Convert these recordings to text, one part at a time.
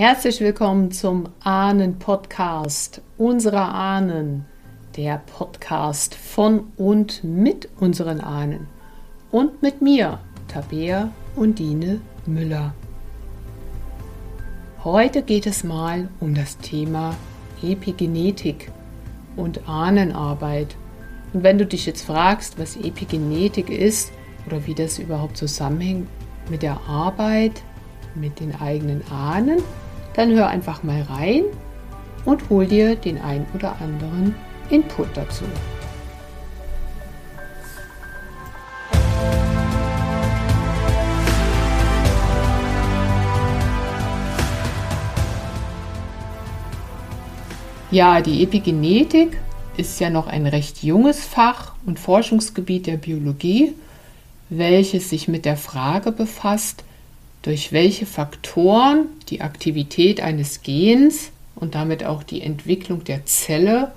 Herzlich willkommen zum Ahnen-Podcast unserer Ahnen, der Podcast von und mit unseren Ahnen und mit mir, Tabea Undine Müller. Heute geht es mal um das Thema Epigenetik und Ahnenarbeit. Und wenn du dich jetzt fragst, was Epigenetik ist oder wie das überhaupt zusammenhängt mit der Arbeit mit den eigenen Ahnen, dann hör einfach mal rein und hol dir den ein oder anderen Input dazu. Ja, die Epigenetik ist ja noch ein recht junges Fach und Forschungsgebiet der Biologie, welches sich mit der Frage befasst, durch welche Faktoren die Aktivität eines Gens und damit auch die Entwicklung der Zelle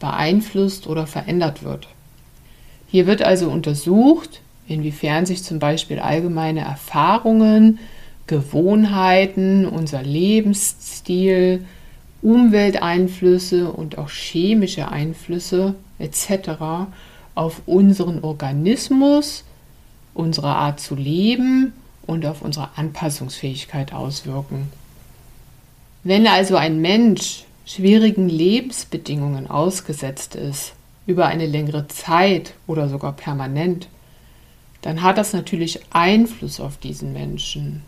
beeinflusst oder verändert wird. Hier wird also untersucht, inwiefern sich zum Beispiel allgemeine Erfahrungen, Gewohnheiten, unser Lebensstil, Umwelteinflüsse und auch chemische Einflüsse etc. auf unseren Organismus, unsere Art zu leben und auf unsere Anpassungsfähigkeit auswirken. Wenn also ein Mensch schwierigen Lebensbedingungen ausgesetzt ist, über eine längere Zeit oder sogar permanent, dann hat das natürlich Einfluss auf diesen Menschen.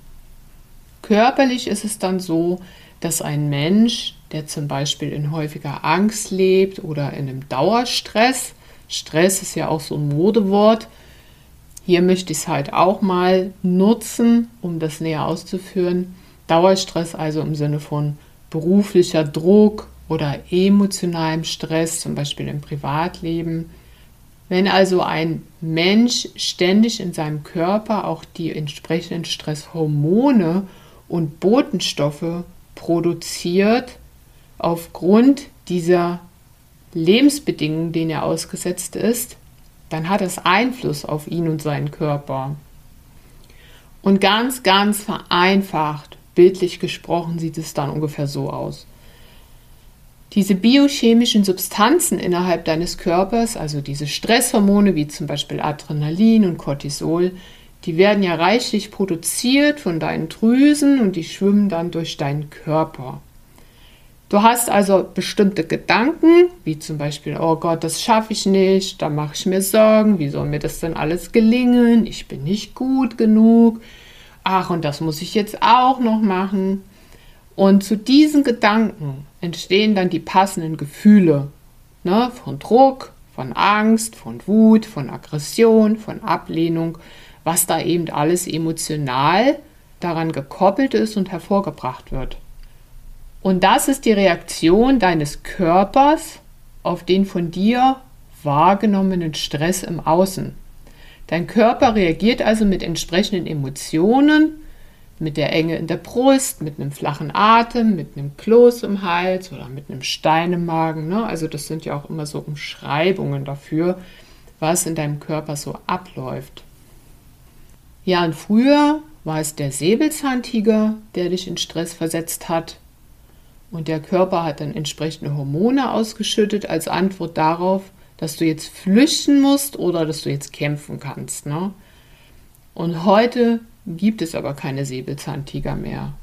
Körperlich ist es dann so, dass ein Mensch, der zum Beispiel in häufiger Angst lebt oder in einem Dauerstress, Stress ist ja auch so ein Modewort, hier möchte ich es halt auch mal nutzen, um das näher auszuführen. Dauerstress also im Sinne von beruflicher Druck oder emotionalem Stress, zum Beispiel im Privatleben. Wenn also ein Mensch ständig in seinem Körper auch die entsprechenden Stresshormone und Botenstoffe produziert, aufgrund dieser Lebensbedingungen, denen er ausgesetzt ist, dann hat es Einfluss auf ihn und seinen Körper. Und ganz, ganz vereinfacht, bildlich gesprochen, sieht es dann ungefähr so aus. Diese biochemischen Substanzen innerhalb deines Körpers, also diese Stresshormone wie zum Beispiel Adrenalin und Cortisol, die werden ja reichlich produziert von deinen Drüsen und die schwimmen dann durch deinen Körper. Du hast also bestimmte Gedanken, wie zum Beispiel, oh Gott, das schaffe ich nicht, da mache ich mir Sorgen, wie soll mir das denn alles gelingen, ich bin nicht gut genug, ach, und das muss ich jetzt auch noch machen. Und zu diesen Gedanken entstehen dann die passenden Gefühle ne, von Druck, von Angst, von Wut, von Aggression, von Ablehnung, was da eben alles emotional daran gekoppelt ist und hervorgebracht wird. Und das ist die Reaktion deines Körpers auf den von dir wahrgenommenen Stress im Außen. Dein Körper reagiert also mit entsprechenden Emotionen, mit der Enge in der Brust, mit einem flachen Atem, mit einem Kloß im Hals oder mit einem Stein im Magen. Ne? Also das sind ja auch immer so Umschreibungen dafür, was in deinem Körper so abläuft. Ja, und früher war es der Säbelzahntiger, der dich in Stress versetzt hat. Und der Körper hat dann entsprechende Hormone ausgeschüttet als Antwort darauf, dass du jetzt flüchten musst oder dass du jetzt kämpfen kannst. Ne? Und heute gibt es aber keine Säbelzahntiger mehr.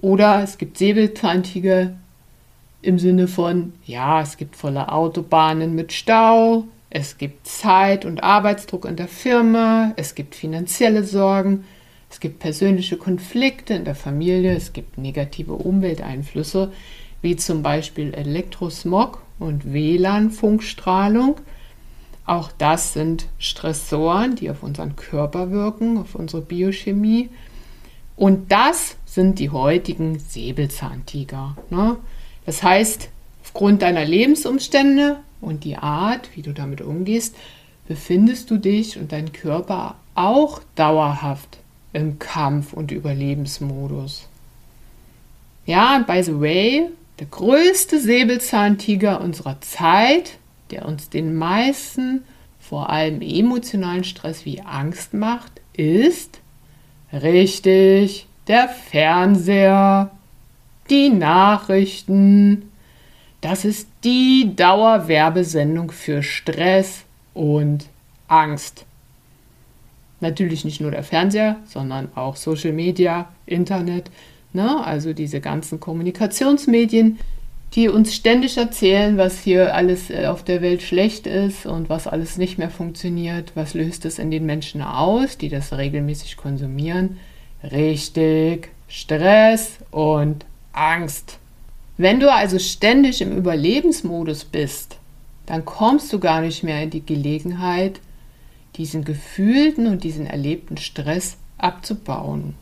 Oder es gibt Säbelzahntiger im Sinne von, ja, es gibt volle Autobahnen mit Stau, es gibt Zeit- und Arbeitsdruck in der Firma, es gibt finanzielle Sorgen, es gibt persönliche Konflikte in der Familie, es gibt negative Umwelteinflüsse, wie zum Beispiel Elektrosmog und WLAN-Funkstrahlung. Auch das sind Stressoren, die auf unseren Körper wirken, auf unsere Biochemie. Und das sind die heutigen Säbelzahntiger. Ne? Das heißt, aufgrund deiner Lebensumstände und die Art, wie du damit umgehst, befindest du dich und dein Körper auch dauerhaft im Kampf- und Überlebensmodus. Ja, und by the way, der größte Säbelzahntiger unserer Zeit, der uns den meisten, vor allem emotionalen Stress wie Angst macht, ist richtig der Fernseher. die Nachrichten. Das ist die Dauerwerbesendung für Stress und Angst. Natürlich nicht nur der Fernseher, sondern auch Social Media, Internet, ne? also diese ganzen Kommunikationsmedien, die uns ständig erzählen, was hier alles äh, auf der Welt schlecht ist und was alles nicht mehr funktioniert. Was löst es in den Menschen aus, die das regelmäßig konsumieren? Richtig, Stress und Angst. Wenn du also ständig im Überlebensmodus bist, dann kommst du gar nicht mehr in die Gelegenheit, diesen gefühlten und diesen erlebten Stress abzubauen.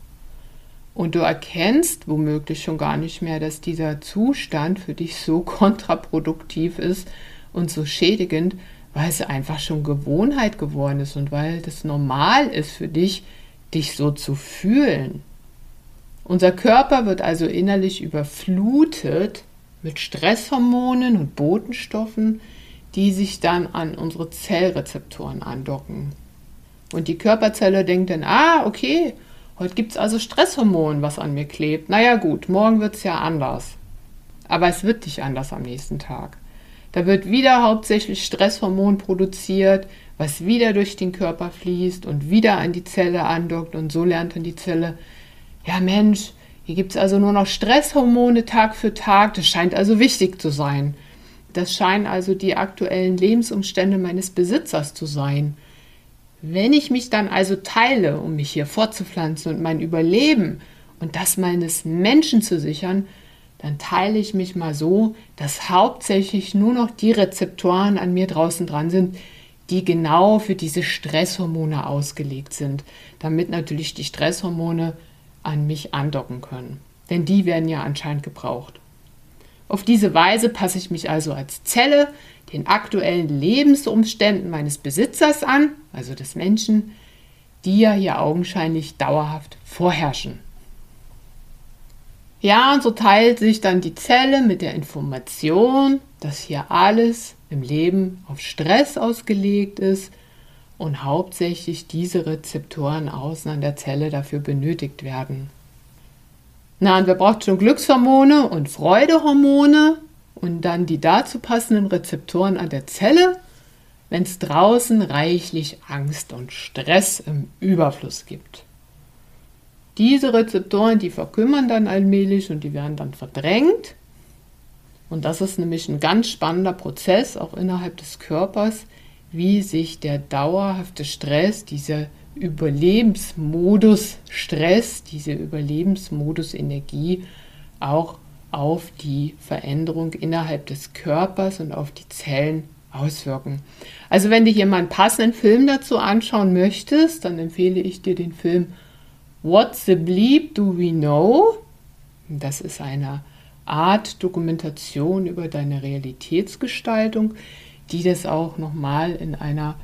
Und du erkennst womöglich schon gar nicht mehr, dass dieser Zustand für dich so kontraproduktiv ist und so schädigend, weil es einfach schon Gewohnheit geworden ist und weil das normal ist für dich, dich so zu fühlen. Unser Körper wird also innerlich überflutet mit Stresshormonen und Botenstoffen, die sich dann an unsere Zellrezeptoren andocken. Und die Körperzelle denkt dann, ah, okay, heute gibt es also Stresshormon, was an mir klebt. Naja gut, morgen wird es ja anders. Aber es wird nicht anders am nächsten Tag. Da wird wieder hauptsächlich Stresshormon produziert, was wieder durch den Körper fließt und wieder an die Zelle andockt. Und so lernt dann die Zelle, ja Mensch, hier gibt es also nur noch Stresshormone Tag für Tag. Das scheint also wichtig zu sein. Das scheinen also die aktuellen Lebensumstände meines Besitzers zu sein. Wenn ich mich dann also teile, um mich hier fortzupflanzen und mein Überleben und das meines Menschen zu sichern, dann teile ich mich mal so, dass hauptsächlich nur noch die Rezeptoren an mir draußen dran sind, die genau für diese Stresshormone ausgelegt sind, damit natürlich die Stresshormone an mich andocken können. Denn die werden ja anscheinend gebraucht. Auf diese Weise passe ich mich also als Zelle den aktuellen Lebensumständen meines Besitzers an, also des Menschen, die ja hier augenscheinlich dauerhaft vorherrschen. Ja, und so teilt sich dann die Zelle mit der Information, dass hier alles im Leben auf Stress ausgelegt ist und hauptsächlich diese Rezeptoren außen an der Zelle dafür benötigt werden. Na, und wer braucht schon Glückshormone und Freudehormone und dann die dazu passenden Rezeptoren an der Zelle, wenn es draußen reichlich Angst und Stress im Überfluss gibt. Diese Rezeptoren, die verkümmern dann allmählich und die werden dann verdrängt. Und das ist nämlich ein ganz spannender Prozess, auch innerhalb des Körpers, wie sich der dauerhafte Stress, dieser Überlebensmodus Stress, diese Überlebensmodus Energie auch auf die Veränderung innerhalb des Körpers und auf die Zellen auswirken. Also wenn du hier mal einen passenden Film dazu anschauen möchtest, dann empfehle ich dir den Film What the Bleep Do We Know? Das ist eine Art Dokumentation über deine Realitätsgestaltung, die das auch nochmal in einer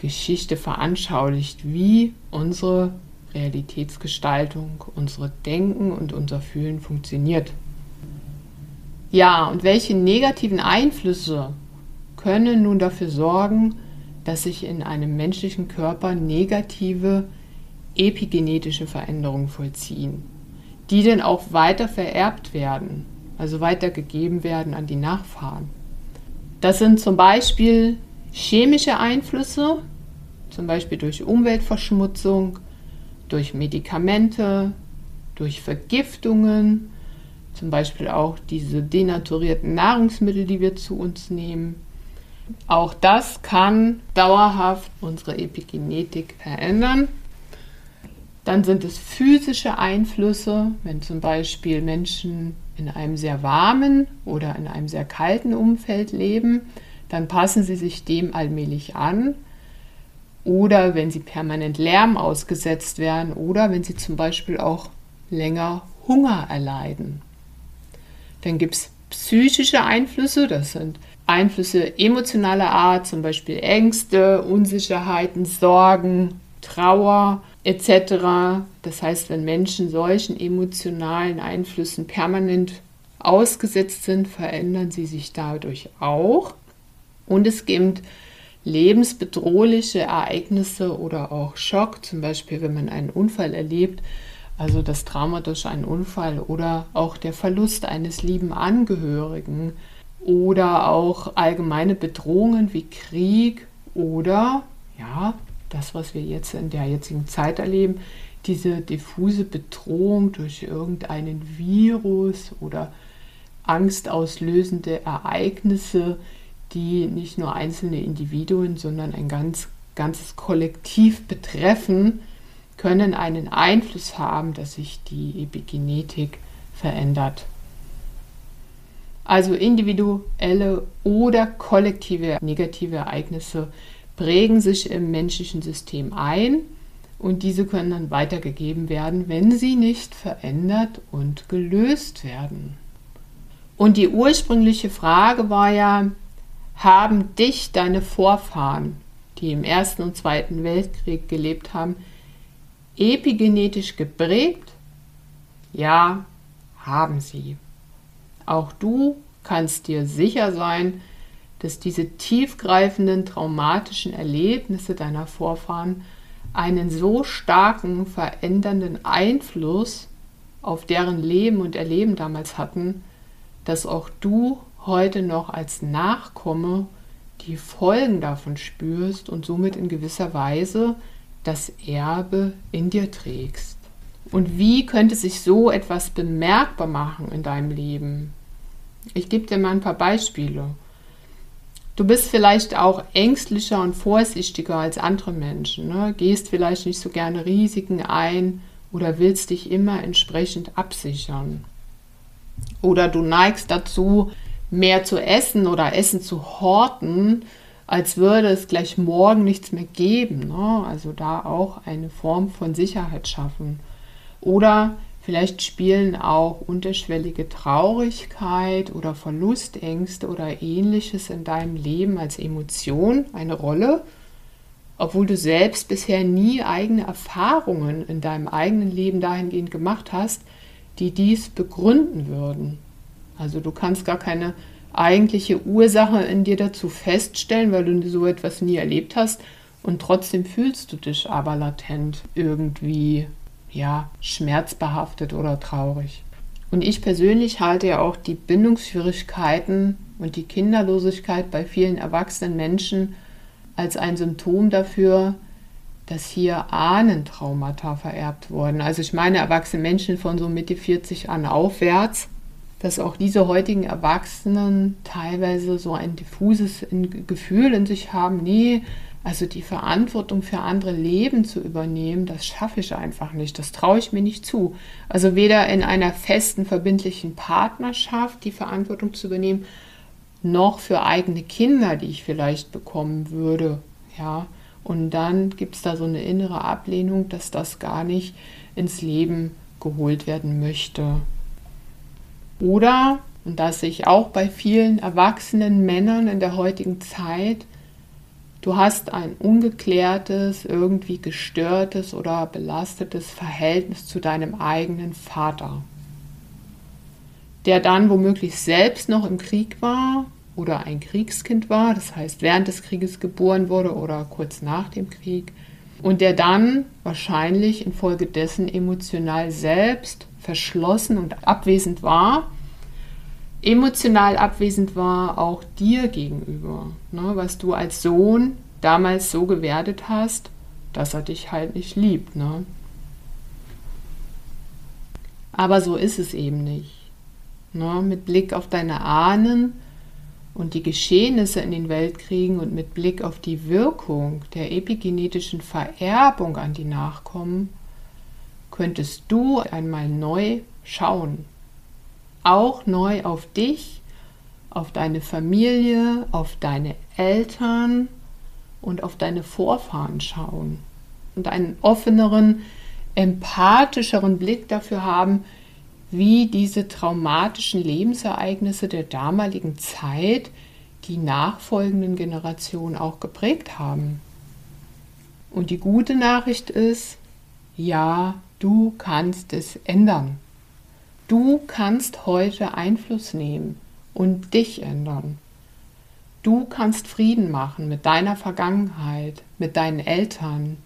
Geschichte veranschaulicht, wie unsere Realitätsgestaltung, unsere Denken und unser Fühlen funktioniert. Ja, und welche negativen Einflüsse können nun dafür sorgen, dass sich in einem menschlichen Körper negative epigenetische Veränderungen vollziehen, die dann auch weiter vererbt werden, also weitergegeben werden an die Nachfahren. Das sind zum Beispiel chemische Einflüsse, zum Beispiel durch Umweltverschmutzung, durch Medikamente, durch Vergiftungen, zum Beispiel auch diese denaturierten Nahrungsmittel, die wir zu uns nehmen. Auch das kann dauerhaft unsere Epigenetik verändern. Dann sind es physische Einflüsse, wenn zum Beispiel Menschen in einem sehr warmen oder in einem sehr kalten Umfeld leben, dann passen sie sich dem allmählich an. Oder wenn sie permanent Lärm ausgesetzt werden oder wenn sie zum Beispiel auch länger Hunger erleiden. Dann gibt es psychische Einflüsse, das sind Einflüsse emotionaler Art, zum Beispiel Ängste, Unsicherheiten, Sorgen, Trauer etc. Das heißt, wenn Menschen solchen emotionalen Einflüssen permanent ausgesetzt sind, verändern sie sich dadurch auch. Und es gibt lebensbedrohliche Ereignisse oder auch Schock, zum Beispiel wenn man einen Unfall erlebt, also das Trauma durch einen Unfall oder auch der Verlust eines lieben Angehörigen oder auch allgemeine Bedrohungen wie Krieg oder ja, das, was wir jetzt in der jetzigen Zeit erleben, diese diffuse Bedrohung durch irgendeinen Virus oder angstauslösende Ereignisse, die nicht nur einzelne Individuen, sondern ein ganz, ganzes Kollektiv betreffen, können einen Einfluss haben, dass sich die Epigenetik verändert. Also individuelle oder kollektive negative Ereignisse prägen sich im menschlichen System ein und diese können dann weitergegeben werden, wenn sie nicht verändert und gelöst werden. Und die ursprüngliche Frage war ja, haben dich deine Vorfahren, die im Ersten und Zweiten Weltkrieg gelebt haben, epigenetisch geprägt? Ja, haben sie. Auch du kannst dir sicher sein, dass diese tiefgreifenden traumatischen Erlebnisse deiner Vorfahren einen so starken verändernden Einfluss auf deren Leben und Erleben damals hatten, dass auch du heute noch als Nachkomme die Folgen davon spürst und somit in gewisser Weise das Erbe in dir trägst. Und wie könnte sich so etwas bemerkbar machen in deinem Leben? Ich gebe dir mal ein paar Beispiele. Du bist vielleicht auch ängstlicher und vorsichtiger als andere Menschen, ne? gehst vielleicht nicht so gerne Risiken ein oder willst dich immer entsprechend absichern. Oder du neigst dazu, mehr zu essen oder Essen zu horten, als würde es gleich morgen nichts mehr geben. Ne? Also da auch eine Form von Sicherheit schaffen. Oder vielleicht spielen auch unterschwellige Traurigkeit oder Verlustängste oder ähnliches in deinem Leben als Emotion eine Rolle, obwohl du selbst bisher nie eigene Erfahrungen in deinem eigenen Leben dahingehend gemacht hast, die dies begründen würden. Also du kannst gar keine eigentliche Ursache in dir dazu feststellen, weil du so etwas nie erlebt hast und trotzdem fühlst du dich aber latent irgendwie ja schmerzbehaftet oder traurig. Und ich persönlich halte ja auch die Bindungsschwierigkeiten und die Kinderlosigkeit bei vielen erwachsenen Menschen als ein Symptom dafür, dass hier Ahnentraumata vererbt wurden. Also ich meine erwachsene Menschen von so Mitte 40 an aufwärts dass auch diese heutigen Erwachsenen teilweise so ein diffuses Gefühl in sich haben, nee, also die Verantwortung für andere Leben zu übernehmen, das schaffe ich einfach nicht, das traue ich mir nicht zu. Also weder in einer festen, verbindlichen Partnerschaft die Verantwortung zu übernehmen, noch für eigene Kinder, die ich vielleicht bekommen würde. Ja, und dann gibt es da so eine innere Ablehnung, dass das gar nicht ins Leben geholt werden möchte. Oder, und das sehe ich auch bei vielen erwachsenen Männern in der heutigen Zeit, du hast ein ungeklärtes, irgendwie gestörtes oder belastetes Verhältnis zu deinem eigenen Vater, der dann womöglich selbst noch im Krieg war oder ein Kriegskind war, das heißt während des Krieges geboren wurde oder kurz nach dem Krieg, und der dann wahrscheinlich infolgedessen emotional selbst verschlossen und abwesend war, emotional abwesend war auch dir gegenüber, ne, was du als Sohn damals so gewertet hast, dass er dich halt nicht liebt. Ne? Aber so ist es eben nicht. Ne? Mit Blick auf deine Ahnen und die Geschehnisse in den Weltkriegen und mit Blick auf die Wirkung der epigenetischen Vererbung an die Nachkommen könntest du einmal neu schauen. Auch neu auf dich, auf deine Familie, auf deine Eltern und auf deine Vorfahren schauen. Und einen offeneren, empathischeren Blick dafür haben, wie diese traumatischen Lebensereignisse der damaligen Zeit die nachfolgenden Generationen auch geprägt haben. Und die gute Nachricht ist, ja, Du kannst es ändern. Du kannst heute Einfluss nehmen und dich ändern. Du kannst Frieden machen mit deiner Vergangenheit, mit deinen Eltern.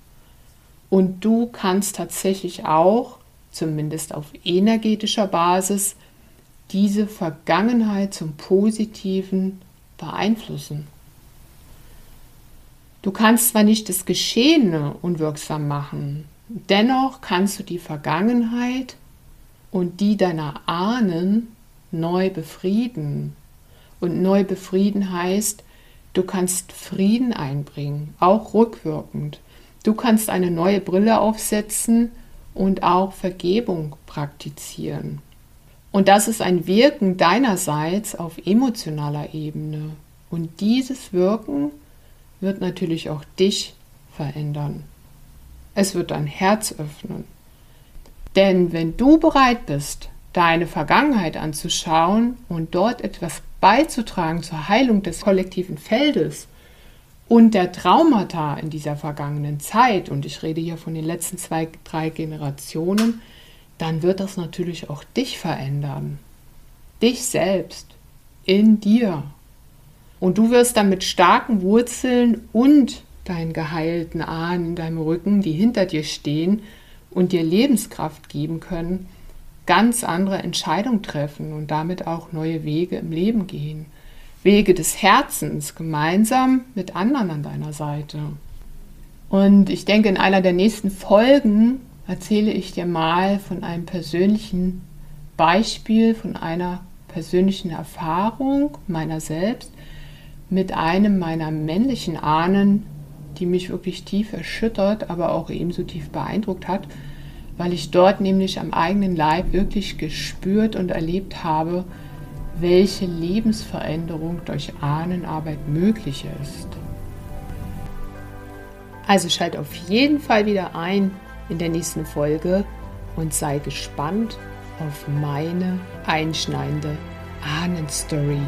Und du kannst tatsächlich auch zumindest auf energetischer Basis, diese Vergangenheit zum Positiven beeinflussen. Du kannst zwar nicht das Geschehene unwirksam machen, dennoch kannst du die Vergangenheit und die deiner Ahnen neu befrieden. Und neu befrieden heißt, du kannst Frieden einbringen, auch rückwirkend. Du kannst eine neue Brille aufsetzen und auch Vergebung praktizieren. Und das ist ein Wirken deinerseits auf emotionaler Ebene. Und dieses Wirken wird natürlich auch dich verändern. Es wird dein Herz öffnen. Denn wenn du bereit bist, deine Vergangenheit anzuschauen und dort etwas beizutragen zur Heilung des kollektiven Feldes und der Traumata in dieser vergangenen Zeit, und ich rede hier von den letzten zwei, drei Generationen, dann wird das natürlich auch dich verändern. Dich selbst, in dir. Und du wirst dann mit starken Wurzeln und deinen geheilten Ahnen in deinem Rücken, die hinter dir stehen und dir Lebenskraft geben können, ganz andere Entscheidungen treffen und damit auch neue Wege im Leben gehen. Wege des Herzens gemeinsam mit anderen an deiner Seite. Und ich denke, in einer der nächsten Folgen erzähle ich dir mal von einem persönlichen Beispiel, von einer persönlichen Erfahrung meiner selbst mit einem meiner männlichen Ahnen, die mich wirklich tief erschüttert, aber auch ebenso tief beeindruckt hat weil ich dort nämlich am eigenen Leib wirklich gespürt und erlebt habe, welche Lebensveränderung durch Ahnenarbeit möglich ist. Also schalt auf jeden Fall wieder ein in der nächsten Folge und sei gespannt auf meine einschneidende Ahnenstory.